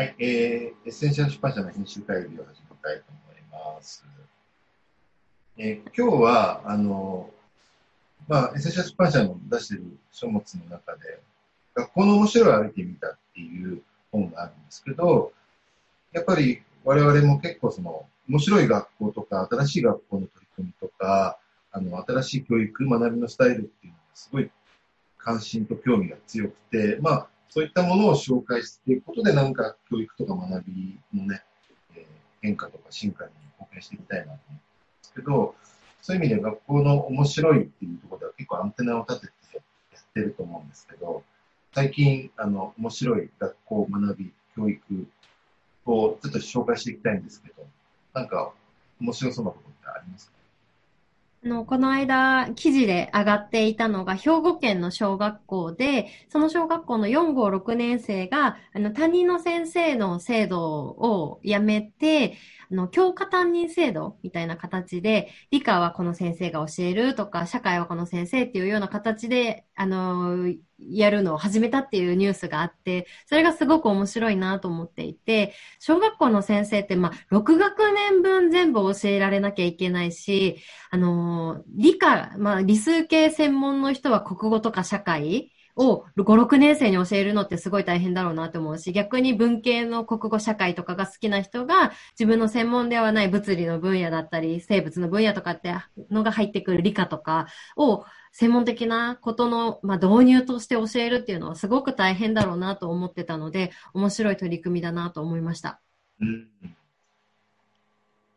はい、えー、エッセンシャル出版社の編集会議を始めたいと思います。えー、今日は、あの、まあ、エッセンシャル出版社の出している書物の中で、学校の面白いを歩いてみたっていう本があるんですけど、やっぱり我々も結構その、面白い学校とか、新しい学校の取り組みとか、あの、新しい教育、学びのスタイルっていうのがすごい関心と興味が強くて、まあ、そういったものを紹介していくことで、なんか教育とか学びのね、えー、変化とか進化に貢献していきたいなと思うんですけど、そういう意味で学校の面白いっていうところでは結構アンテナを立ててやってると思うんですけど、最近、あの、面白い学校、学び、教育をちょっと紹介していきたいんですけど、なんか面白そうなことってありますか？の、この間、記事で上がっていたのが、兵庫県の小学校で、その小学校の4、号、6年生が、あの、担任の先生の制度をやめて、あの、教科担任制度みたいな形で、理科はこの先生が教えるとか、社会はこの先生っていうような形で、あの、やるのを始めたっていうニュースがあって、それがすごく面白いなと思っていて、小学校の先生って、まあ、6学年分全部教えられなきゃいけないし、あの、理科、まあ、理数系専門の人は国語とか社会、を5、6年生に教えるのってすごい大変だろうなと思うし、逆に文系の国語社会とかが好きな人が自分の専門ではない物理の分野だったり、生物の分野とかってのが入ってくる理科とかを専門的なことの、まあ、導入として教えるっていうのはすごく大変だろうなと思ってたので、面白い取り組みだなと思いました。うん。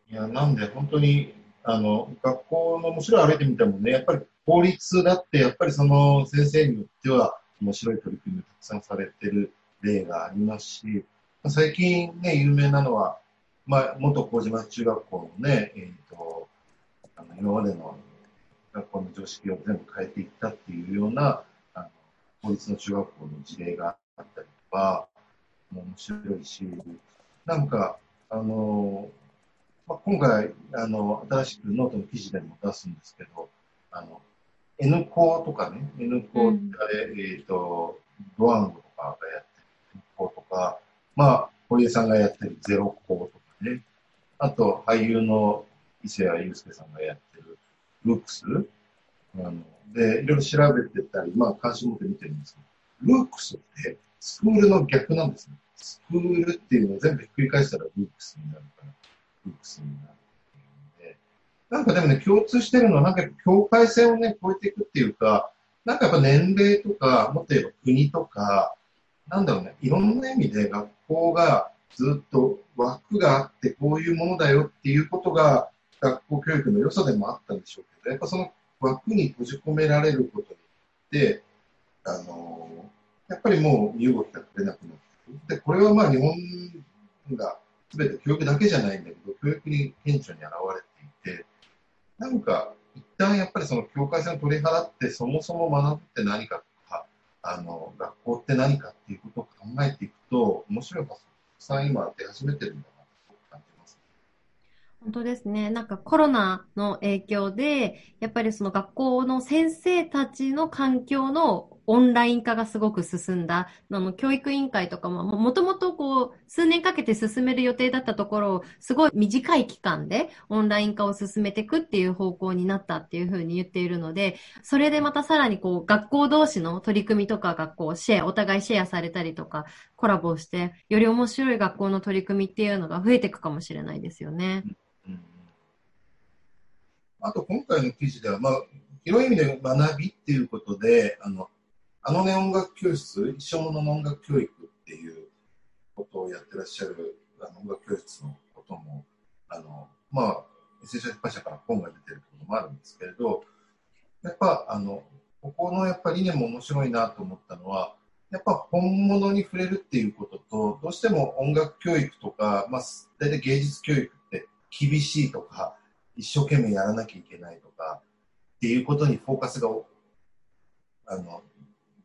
いや、なんで本当に、あの、学校の面白い歩いてみてもね、やっぱり法律だって、やっぱりその先生によっては面白い取り組みをたくさんされてる例がありますし、最近ね、有名なのは、まあ、元麹町中学校のね、えっ、ー、と、あの今までの学校の常識を全部変えていったっていうような、あの法律の中学校の事例があったりとか、面白いし、なんか、あの、まあ、今回、あの、新しくノートの記事でも出すんですけど、あの、N 高とかね、N 高ってあれ、うん、えっ、ー、と、ドワンゴとかがやってる N 校とか、まあ、堀江さんがやってるゼロ高とかね、あと、俳優の伊勢谷友介さんがやってる LOOHCS、あので、いろいろ調べてたり、まあ、関心持って見てるんですけど、 LOOHCS ってスクールの逆なんですね。スクールっていうのを全部ひっくり返したら LOOHCS になるから、ルックスになる。なんかでもね、共通してるのは、なんか境界線をね、越えていくっていうか、なんかやっぱ年齢とか、もっと言えば国とか、なんだろうね、いろんな意味で学校がずっと枠があって、こういうものだよっていうことが、学校教育の良さでもあったんでしょうけど、やっぱその枠に閉じ込められることによって、あのやっぱりもう身動きが取れなくなってくる。で、これはまあ日本が全て教育だけじゃないんだけど、教育に顕著に現れていて、なんか、一旦やっぱりその境界線を取り払って、そもそも学ぶって何かとか、あの、学校って何かっていうことを考えていくと、面白い発想たくさん今出始めてるんだなと感じます。本当ですね。なんかコロナの影響で、やっぱりその学校の先生たちの環境のオンライン化がすごく進んだ。あの、教育委員会とかも、もともとこう、数年かけて進める予定だったところを、すごい短い期間でオンライン化を進めていくっていう方向になったっていうふうに言っているので、それでまたさらにこう、学校同士の取り組みとかがこう、シェア、お互いシェアされたりとか、コラボして、より面白い学校の取り組みっていうのが増えていくかもしれないですよね。あと今回の記事では、まあ、広い意味で学びっていうことで、あの、あのね音楽教室、一生ものの音楽教育っていうことをやってらっしゃるあの音楽教室のことも、あの、まあ、エッセシャル出版社から本が出てることもあるんですけれど、やっぱ、あの、ここのやっぱ理念も面白いなと思ったのは、やっぱ本物に触れるっていうことと、どうしても音楽教育とか、まあ、大体芸術教育って厳しいとか、一生懸命やらなきゃいけないとか、っていうことにフォーカスがあの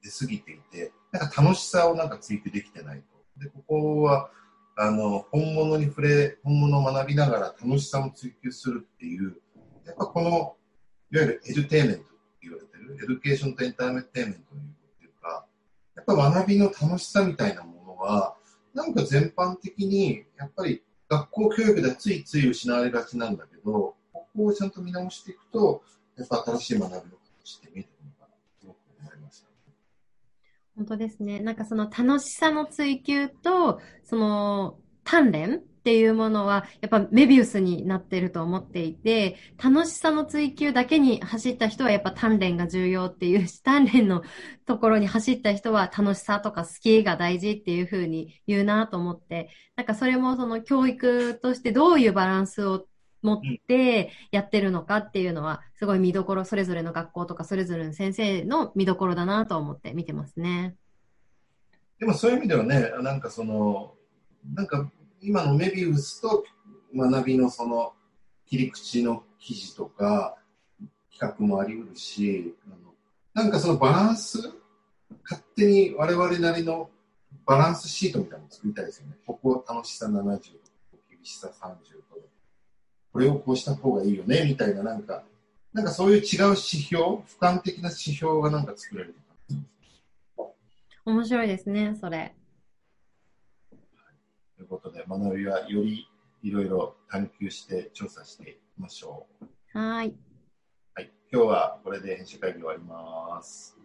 出過ぎていて、なんか楽しさをなんか追求できてないと。で、ここは、あの、本物に触れ、本物を学びながら楽しさも追求するっていう、やっぱこの、いわゆる edutainment って言われてる、 education とエンターテイメントのいうか、やっぱ学びの楽しさみたいなものは、なんか全般的に、やっぱり学校教育ではついつい失われがちなんだけど、ここをちゃんと見直していくと、やっぱ新しい学びの形って見えてくるのかな、すごく思いました。本当ですね。なんかその楽しさの追求と、その鍛錬っていうものは、やっぱメビウスになってると思っていて、楽しさの追求だけに走った人はやっぱ鍛錬が重要っていうし、鍛錬のところに走った人は楽しさとか好きが大事っていうふうに言うなと思って、なんかそれもその教育としてどういうバランスを持ってやってるのかっていうのは、すごい見どころ、それぞれの学校とかそれぞれの先生の見どころだなと思って見てますね。でもそういう意味ではね、なんかその、なんか今のメビウスと学びのその切り口の記事とか企画もあり得るし、あのなんかそのバランス、勝手に我々なりのバランスシートみたいなのを作りたいですよね。ここ楽しさ70度、厳しさ30度。これをこうした方がいいよね、みたいななんか、なんかそういう違う指標、俯瞰的な指標がなんか作れる面白いですね、それ。ということで、学びはよりいろいろ探求して調査していきましょう。はい。はい。今日はこれで編集会議終わります。